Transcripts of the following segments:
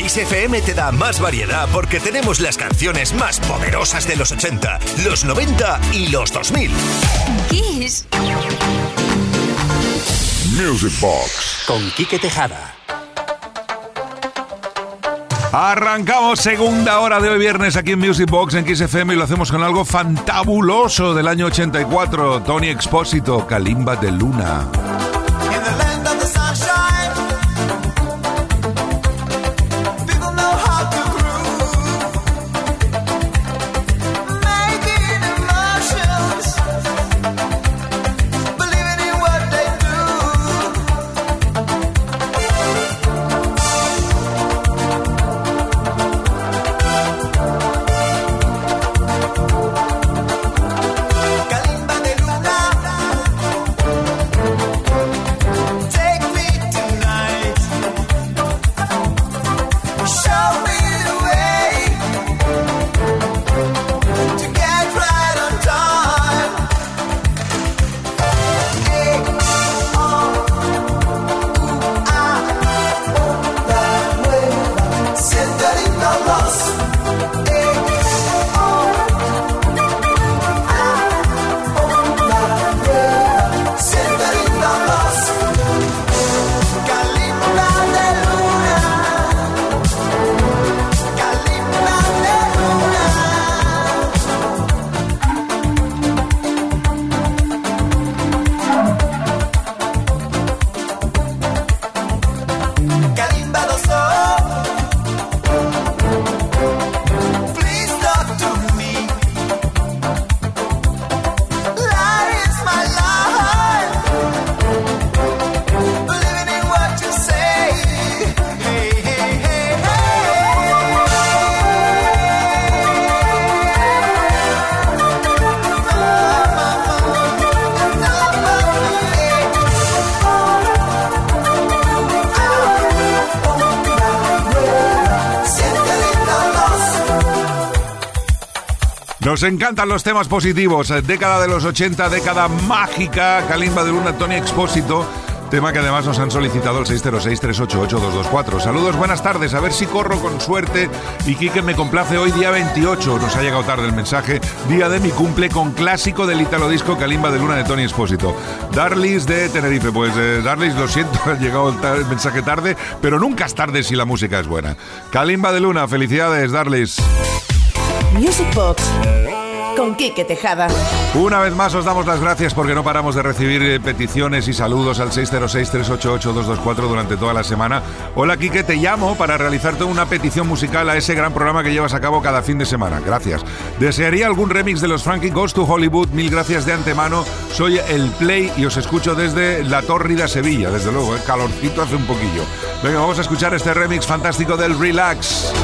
Kiss FM te da más variedad porque tenemos las canciones más poderosas de los 80, los 90 y los 2000. Kiss. Music Box con Quique Tejada. Arrancamos segunda hora de hoy viernes aquí en Music Box en XFM y lo hacemos con algo fantabuloso del año 84. Tony Expósito, Kalimba de Luna. Nos encantan los temas positivos. Eh, década de los 80, década mágica. Kalimba de Luna, Tony Expósito. Tema que además nos han solicitado el 606-388-224. Saludos, buenas tardes. A ver si corro con suerte. Y Quique me complace hoy, día 28. Nos ha llegado tarde el mensaje. Día de mi cumple con clásico del Italo Disco Kalimba de Luna de Tony Expósito. Darlis de Tenerife. Pues eh, Darlis, lo siento, ha llegado el, mensaje tarde, pero nunca es tarde si la música es buena. Kalimba de Luna, felicidades, Darlis. Music Box con Quique Tejada. Una vez más os damos las gracias porque no paramos de recibir eh, peticiones y saludos al 606-388-224 durante toda la semana. Hola Quique, te llamo para realizarte una petición musical a ese gran programa que llevas a cabo cada fin de semana. Gracias. Desearía algún remix de los Frankie Goes to Hollywood. Mil gracias de antemano. Soy el Play y os escucho desde La Tórrida, Sevilla. Desde luego, el calorcito hace un poquillo. Venga, vamos a escuchar este remix fantástico del Relax.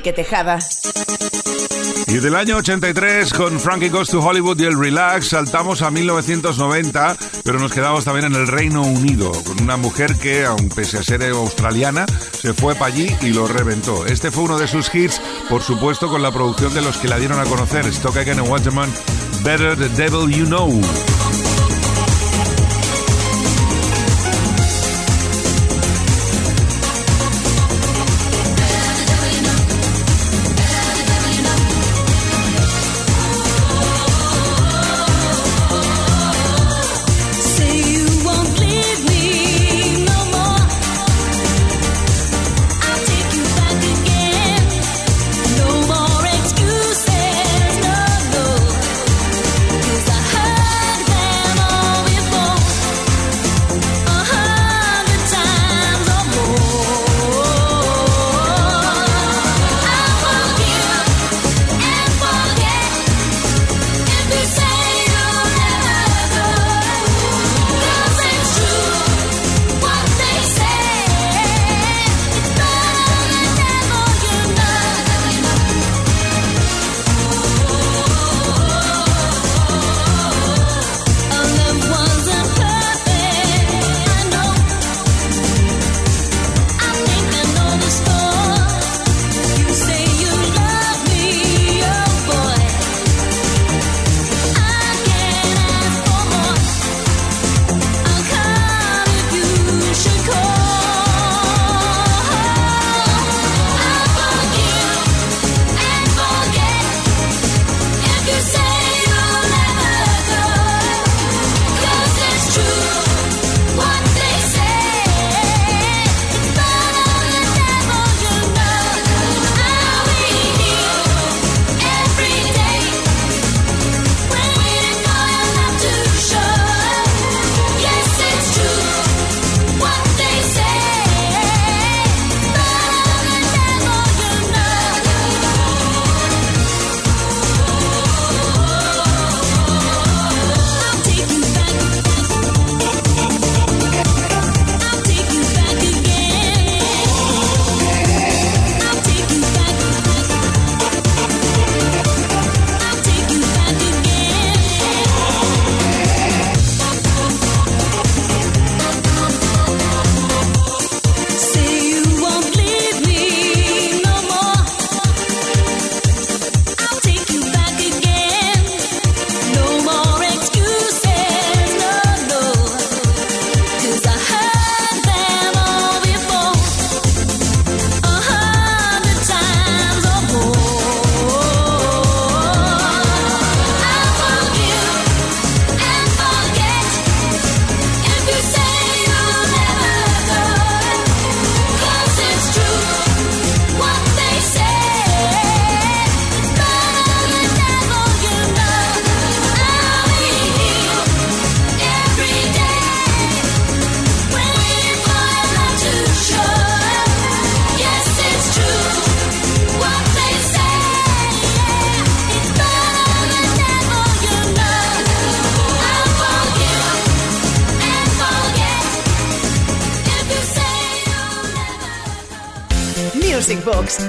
Con Quique Tejada. Y del año 83, con Frankie Goes to Hollywood y el Relax, saltamos a 1990, pero nos quedamos también en el Reino Unido, con una mujer que, aun pese a ser australiana, se fue para allí y lo reventó. Este fue uno de sus hits, por supuesto, con la producción de los que la dieron a conocer, Stock Again and Waterman, Better the Devil You Know.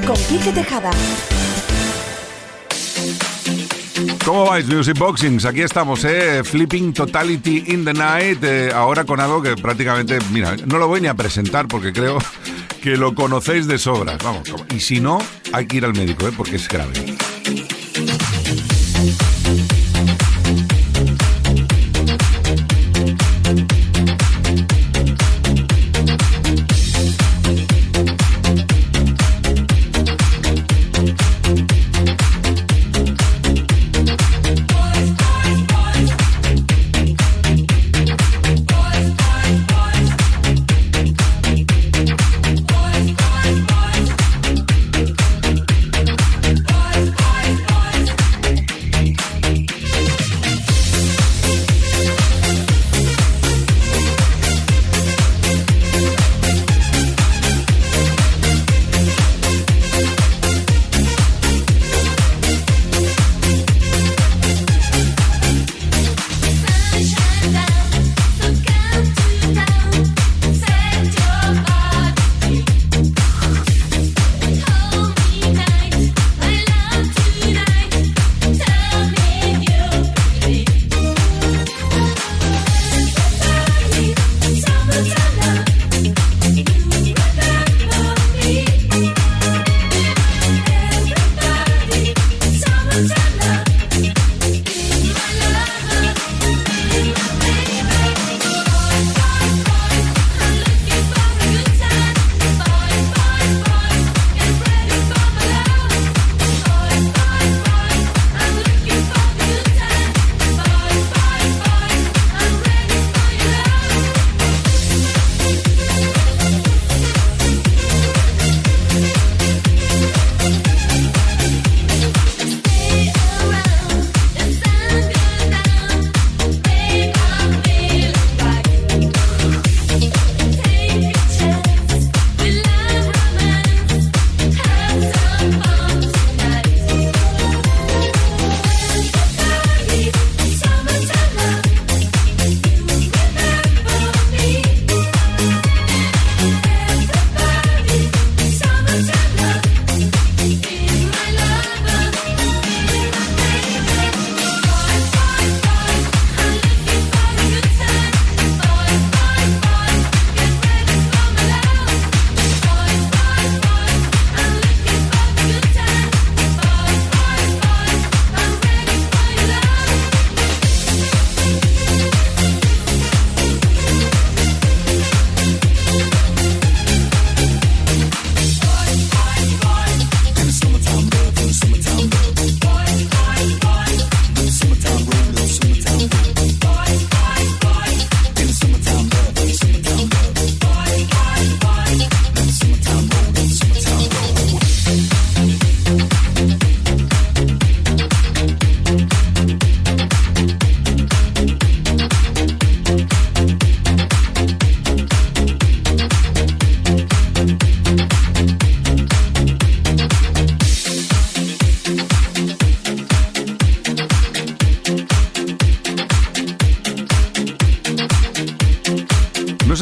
Con Quique Tejada. ¿Cómo vais, Music Boxings? Aquí estamos, ¿eh? Flipping Totality in the Night. Eh, ahora con algo que prácticamente, mira, no lo voy ni a presentar porque creo que lo conocéis de sobra. Vamos, y si no, hay que ir al médico, ¿eh? Porque es grave.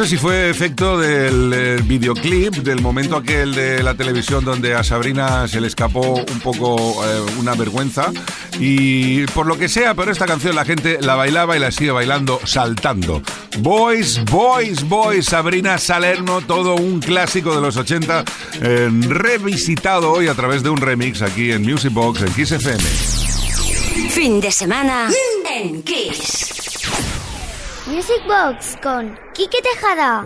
Si fue efecto del eh, videoclip, del momento aquel de la televisión donde a Sabrina se le escapó un poco eh, una vergüenza. Y por lo que sea, pero esta canción la gente la bailaba y la sigue bailando saltando. Boys, Boys, Boys, Sabrina Salerno, todo un clásico de los 80, revisitado hoy a través de un remix aquí en Music Box en Kiss FM. Fin de semana en Kiss. Music Box con Kike Tejada.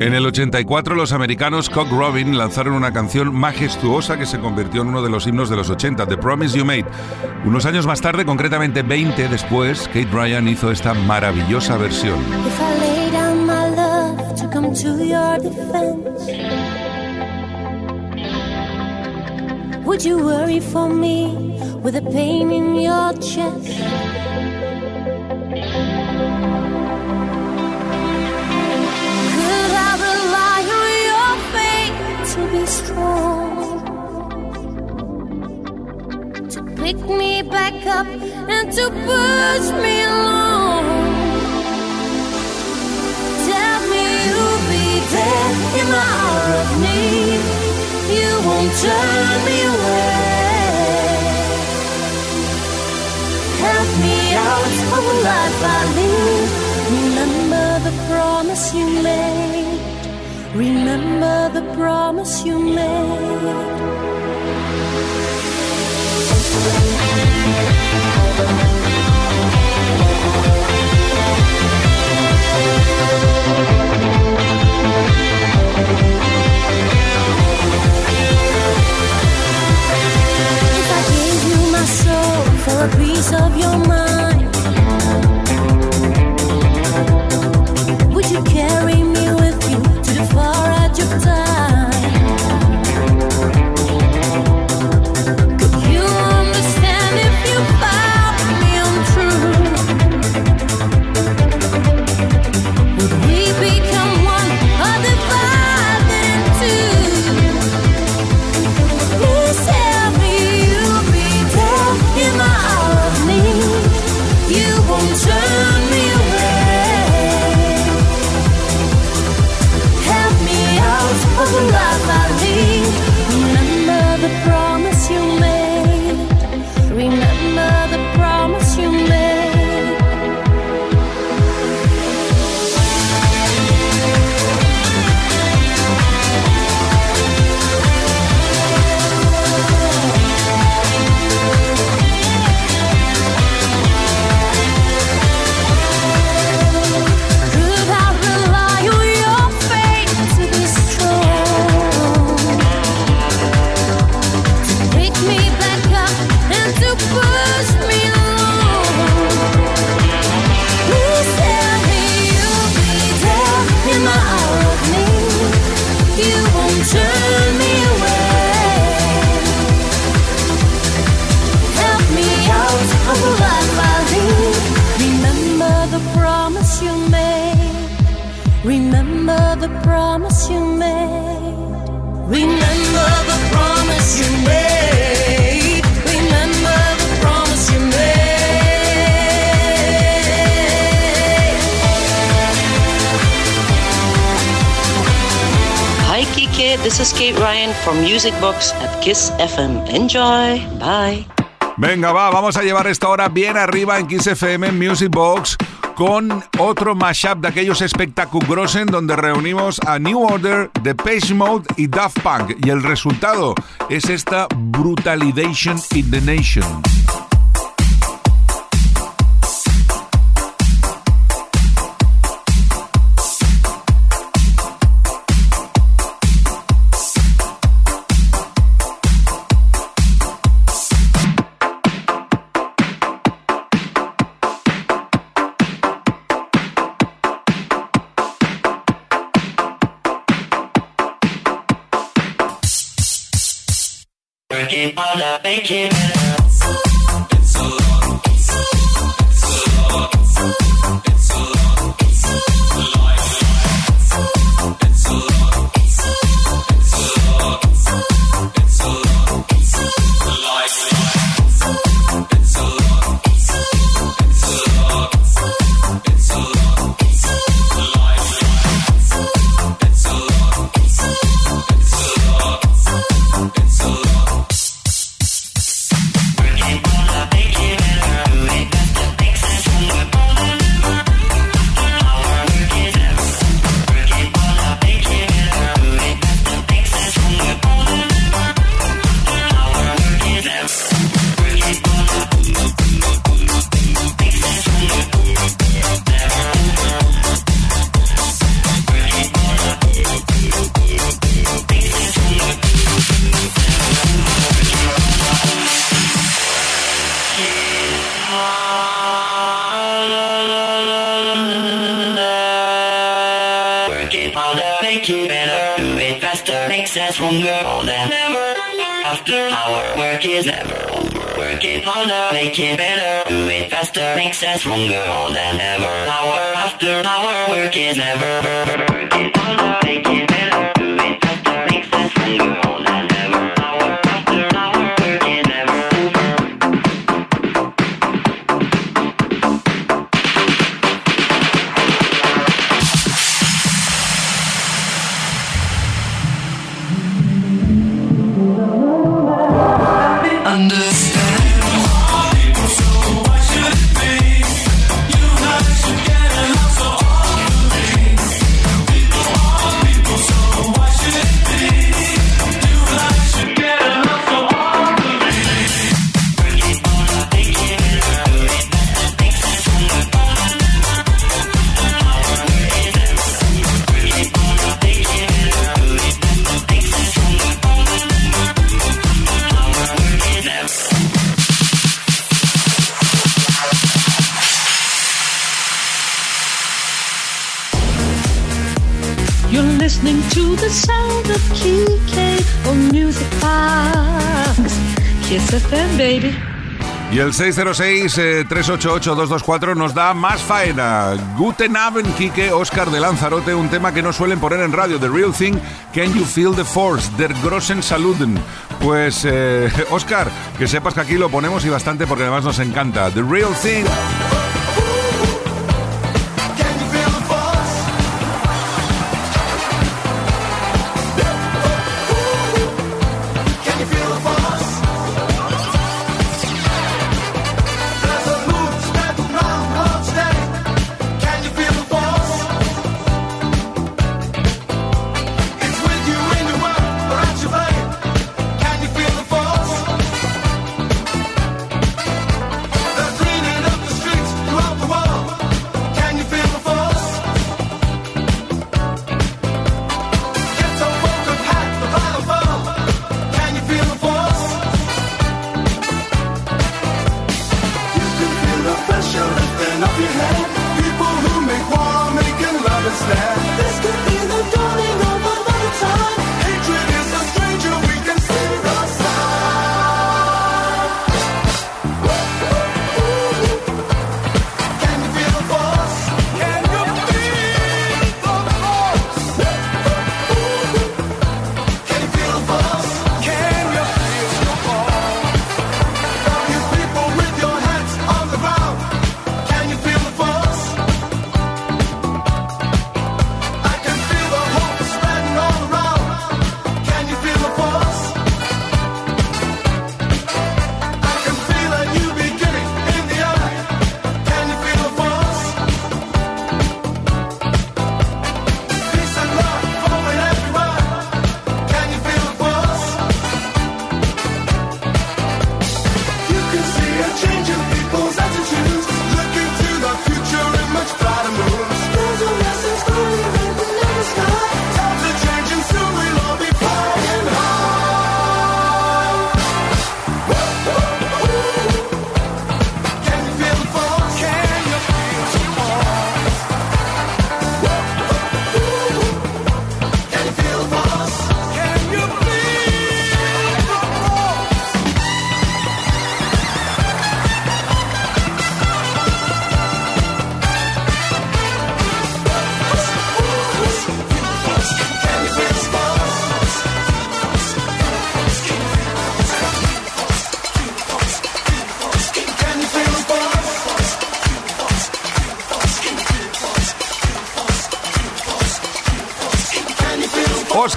En el 84 los americanos Cock Robin lanzaron una canción majestuosa que se convirtió en uno de los himnos de los 80, The Promise You Made. Unos años más tarde, concretamente 20 después, Kate Ryan hizo esta maravillosa versión. Would you worry for me with a pain in your chest? Pick me back up and to push me along. Tell me you'll be there in the hour of need. You won't turn me away. Help me out of the life I lead. Remember the promise you made. Remember the promise you made. Would you carry me with you? To the far edge of time. Music Box at Kiss FM. Enjoy. Bye. Venga, va, vamos a llevar esta hora bien arriba en Kiss FM Music Box con otro mashup de aquellos espectaculosos donde reunimos a New Order, Page Mode y Daft Punk. Y el resultado es esta Brutalidation in the Nation. All up making it. Working harder, make better, do faster, makes us stronger than ever. After hour, work is never over. Working harder, make it better, do it faster, makes us stronger than ever. Hour after hour, work is never. Working harder, make it better, do it faster, makes us stronger than ever. 606-388-224 nos da más faena. Guten Abend, Kike, Oscar de Lanzarote, un tema que no suelen poner en radio. The Real Thing, Can You Feel the Force? Der Grossen Saluden. Pues, eh, Oscar, que sepas que aquí lo ponemos y bastante porque además nos encanta. The Real Thing.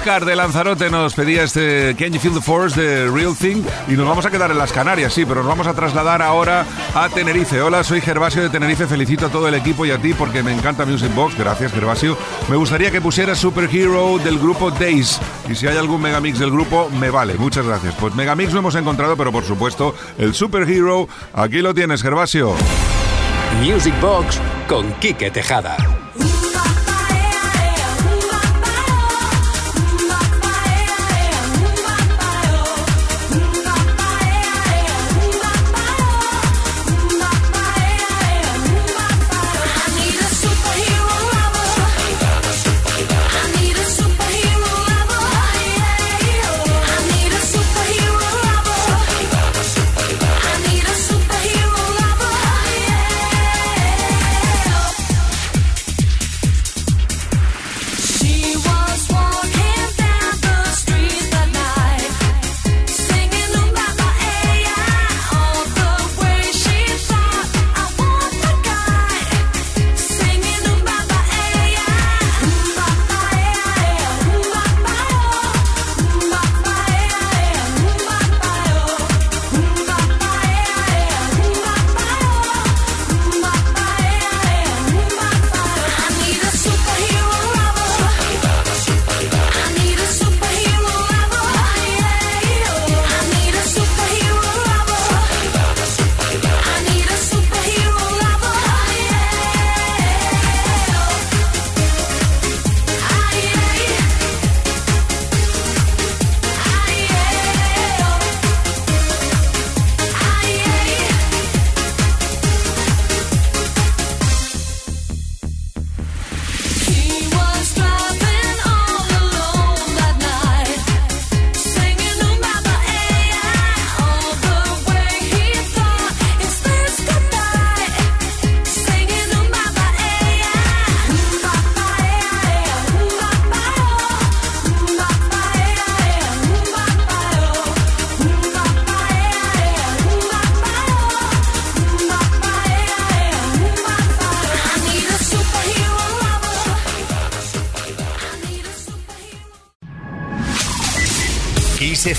Oscar de Lanzarote nos pedía este Can You Feel the Force de Real Thing y nos vamos a quedar en las Canarias, sí, pero nos vamos a trasladar ahora a Tenerife. Hola, soy Gervasio de Tenerife, felicito a todo el equipo y a ti porque me encanta Music Box, gracias Gervasio. Me gustaría que pusieras Superhero del grupo Days y si hay algún megamix del grupo, me vale, muchas gracias. Pues megamix lo hemos encontrado, pero por supuesto el Superhero, aquí lo tienes Gervasio. Music Box con Quique Tejada.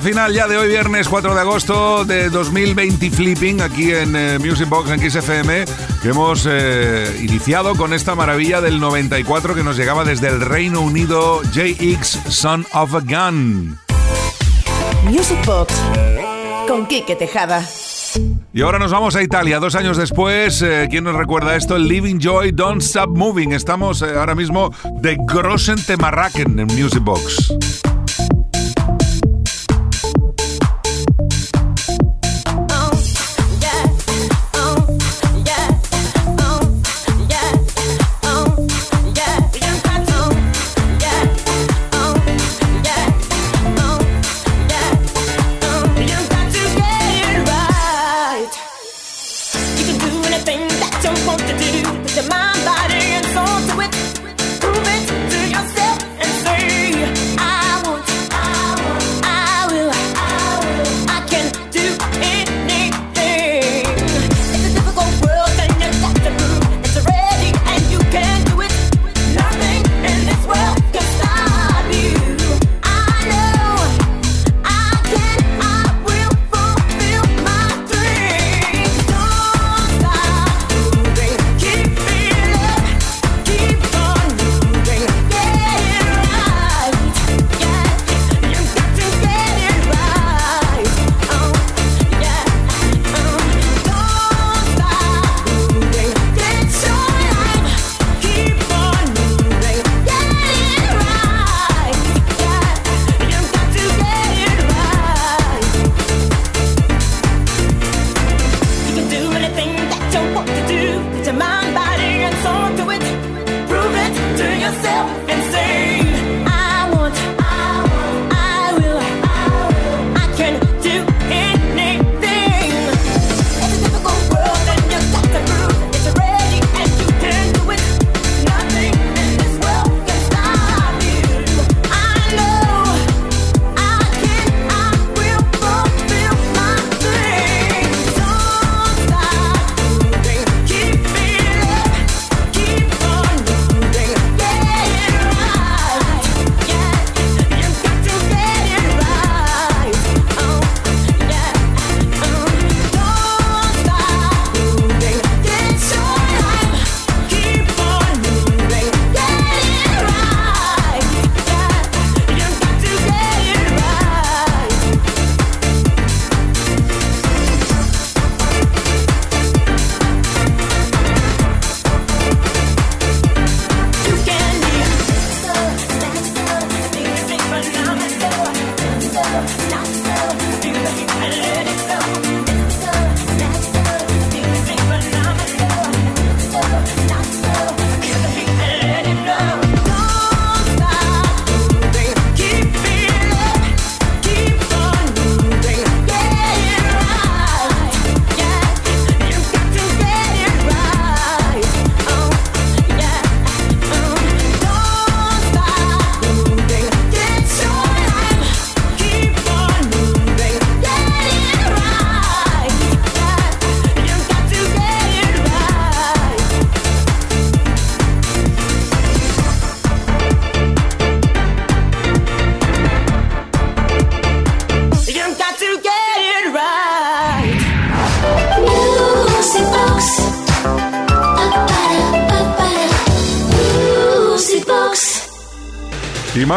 Final ya de hoy, viernes 4 de agosto de 2020 Flipping, aquí en eh, Music Box en XFM, que hemos eh, iniciado con esta maravilla del 94 que nos llegaba desde el Reino Unido, JX Son of a Gun. Music Box con Quique Tejada. Y ahora nos vamos a Italia, dos años después. Eh, ¿Quién nos recuerda esto? Living Joy, Don't Stop Moving. Estamos ahora mismo de Grossen Temarraken en Music Box.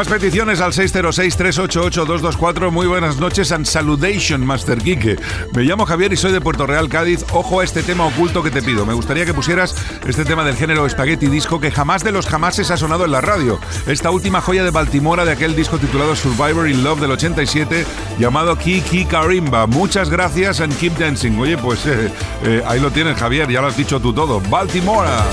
Peticiones al 606-388-224. Muy buenas noches and saludation, Master Kike. Me llamo Javier y soy de Puerto Real, Cádiz. Ojo a este tema oculto que te pido. Me gustaría que pusieras este tema del género Spaghetti Disco que jamás de los jamases ha sonado en la radio. Esta última joya de Baltimora de aquel disco titulado Survivor in Love del 87 llamado Kiki Karimba. Muchas gracias and keep dancing. Oye, pues eh, eh, ahí lo tienes, Javier. Ya lo has dicho tú todo. Baltimora.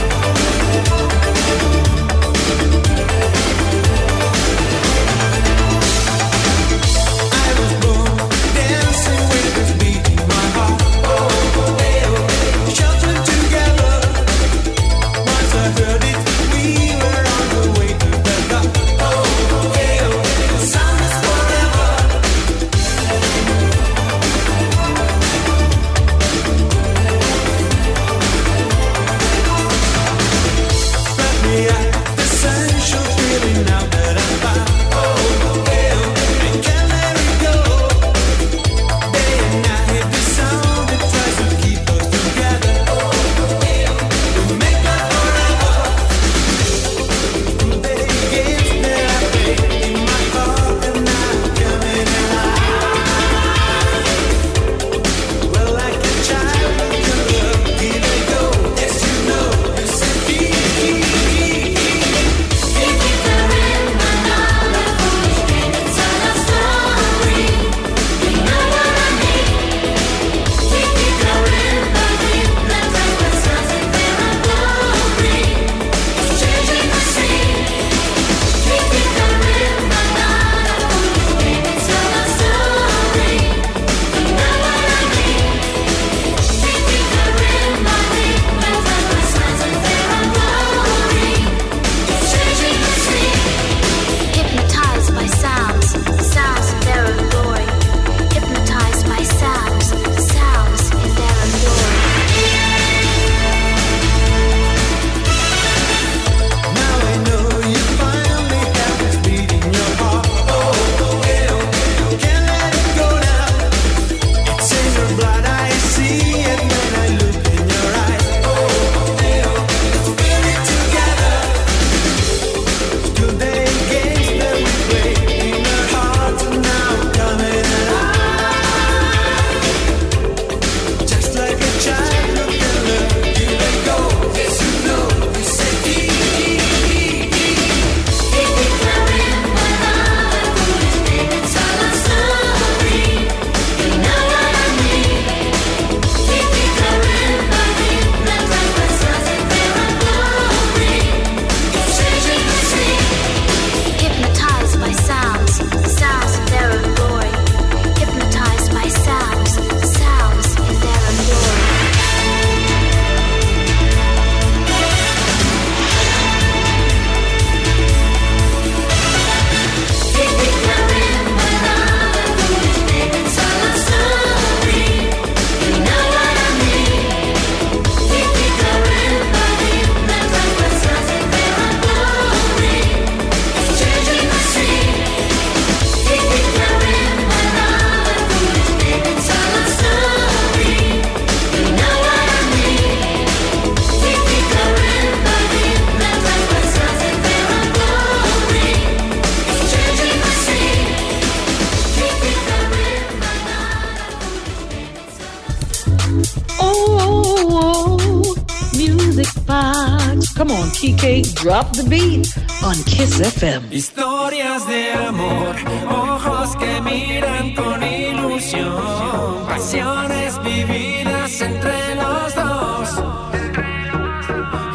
Drop the beat on Kiss FM. Historias de amor, ojos que miran con ilusión, pasiones vividas entre los dos,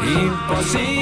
imposibles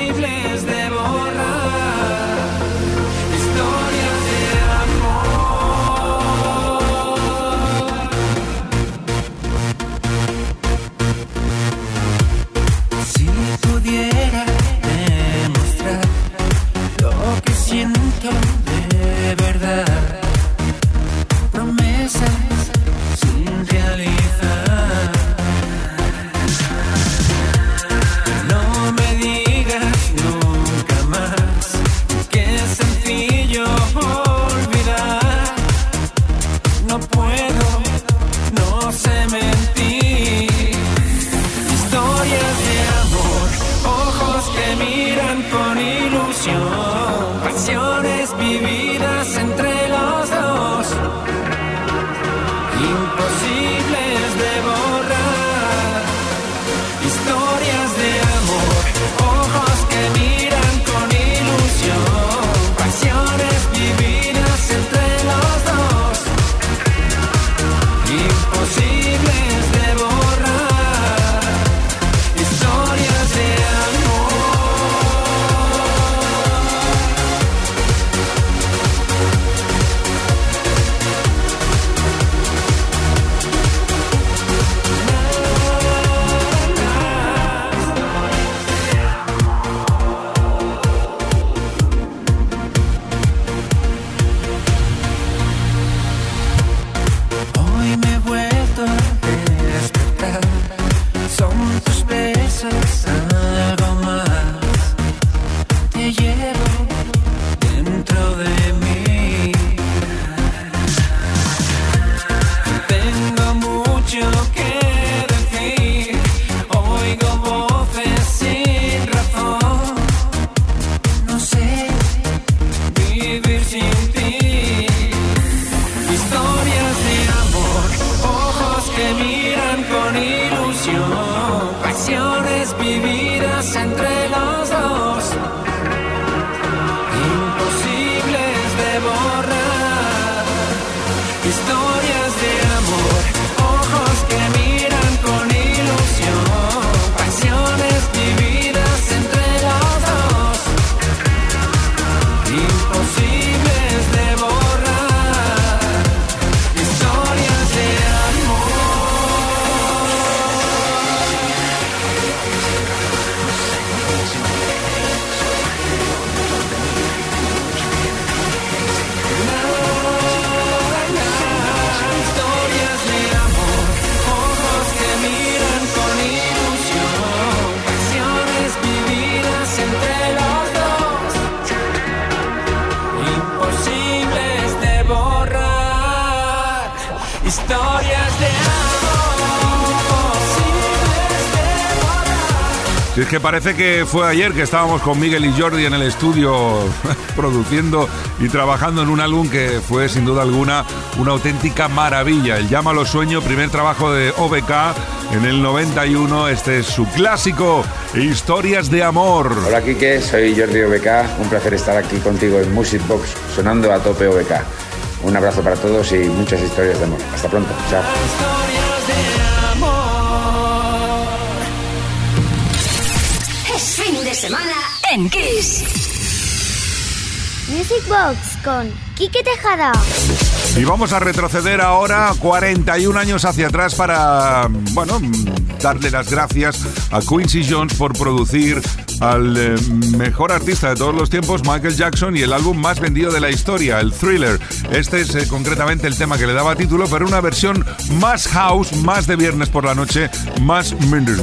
parece que fue ayer que estábamos con Miguel y Jordi en el estudio produciendo y trabajando en un álbum que fue sin duda alguna una auténtica maravilla. El Llámalo Sueño, primer trabajo de OBK en el 91. Este es su clásico, Historias de Amor. Hola Quique, soy Jordi OBK, un placer estar aquí contigo en Music Box sonando a tope OBK. Un abrazo para todos y muchas historias de amor. Hasta pronto, chao. En Kiss. Music Box con Quique Tejada. Y vamos a retroceder ahora 41 años hacia atrás para, bueno, darle las gracias a Quincy Jones por producir al eh, mejor artista de todos los tiempos, Michael Jackson, y el álbum más vendido de la historia, el Thriller. Este es eh, concretamente el tema que le daba título, pero una versión más house, más de viernes por la noche, más Minder's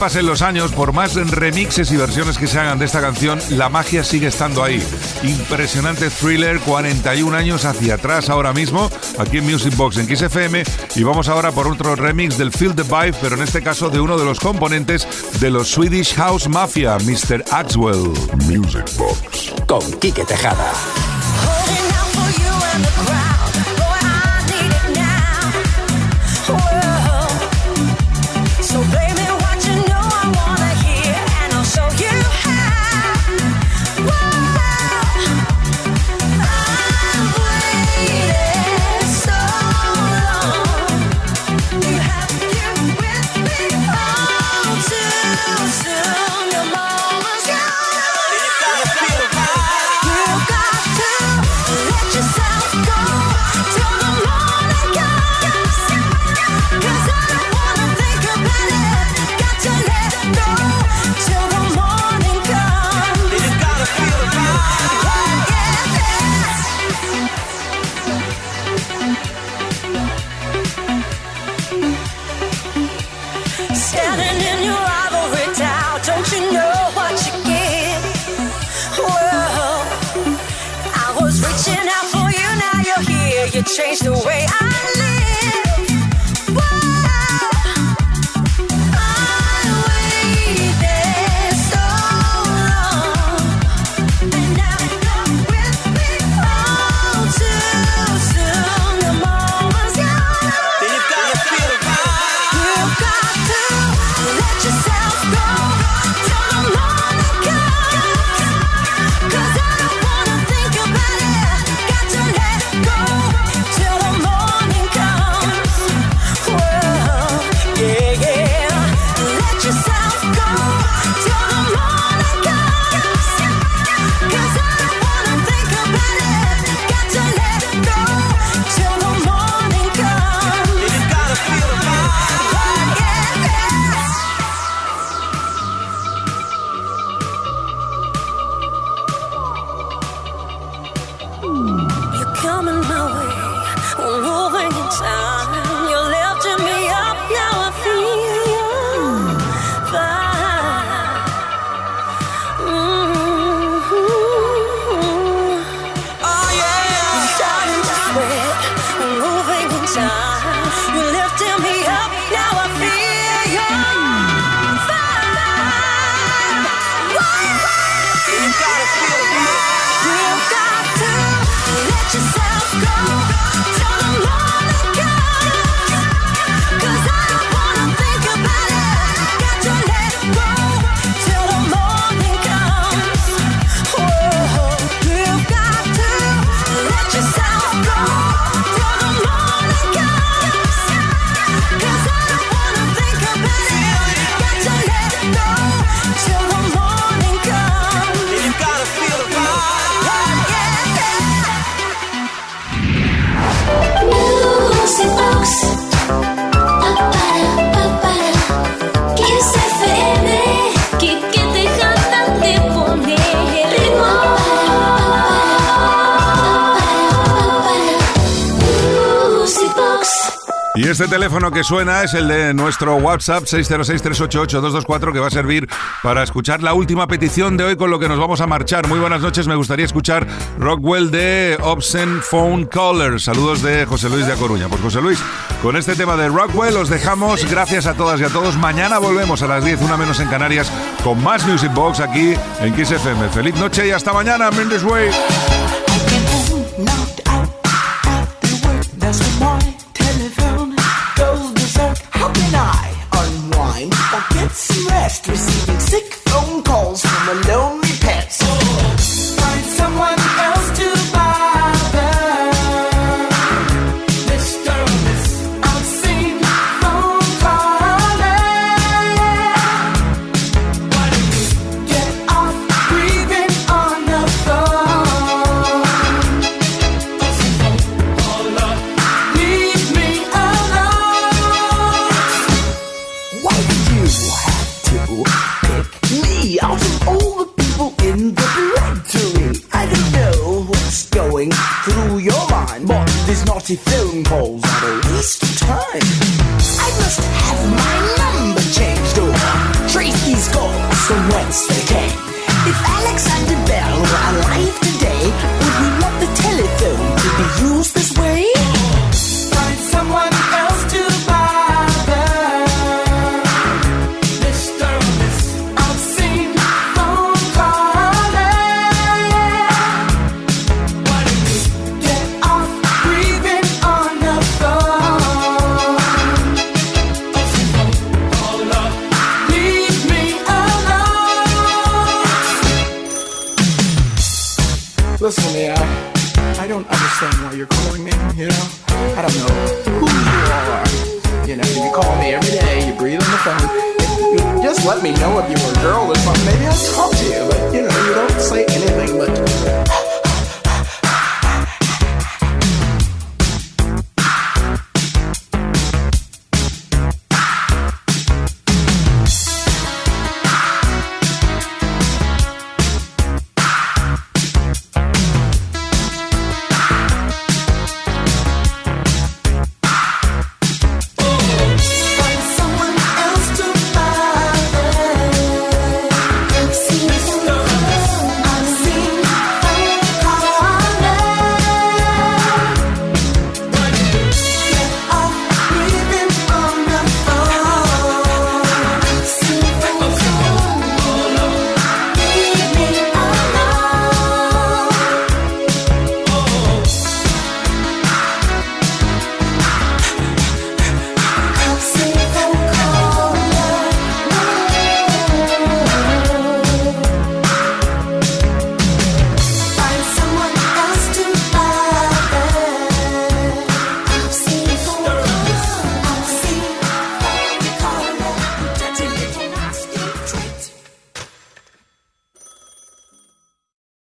pasen los años, por más remixes y versiones que se hagan de esta canción, la magia sigue estando ahí. Impresionante thriller, 41 años hacia atrás ahora mismo, aquí en Music Box en Kiss FM. Y vamos ahora por otro remix del Feel the Vibe, pero en este caso de uno de los componentes de los Swedish House Mafia, Mr. Axwell. Music Box. Con Quique Tejada. Change the way este teléfono que suena es el de nuestro WhatsApp 606-388-224 que va a servir para escuchar la última petición de hoy con lo que nos vamos a marchar. Muy buenas noches, me gustaría escuchar Rockwell de Obscene Phone Caller. Saludos de José Luis de A Coruña. Pues José Luis, con este tema de Rockwell os dejamos. Gracias a todas y a todos. Mañana volvemos a las 10, una menos en Canarias, con más Music Box aquí en Kiss. Feliz noche y hasta mañana. Mendes Way. you're calling me, you know? I don't know who you are. You know, you call me every day, you breathe on the phone. You just let me know if you're a girl or something. Maybe I'll talk to you, but you know, you don't say anything but.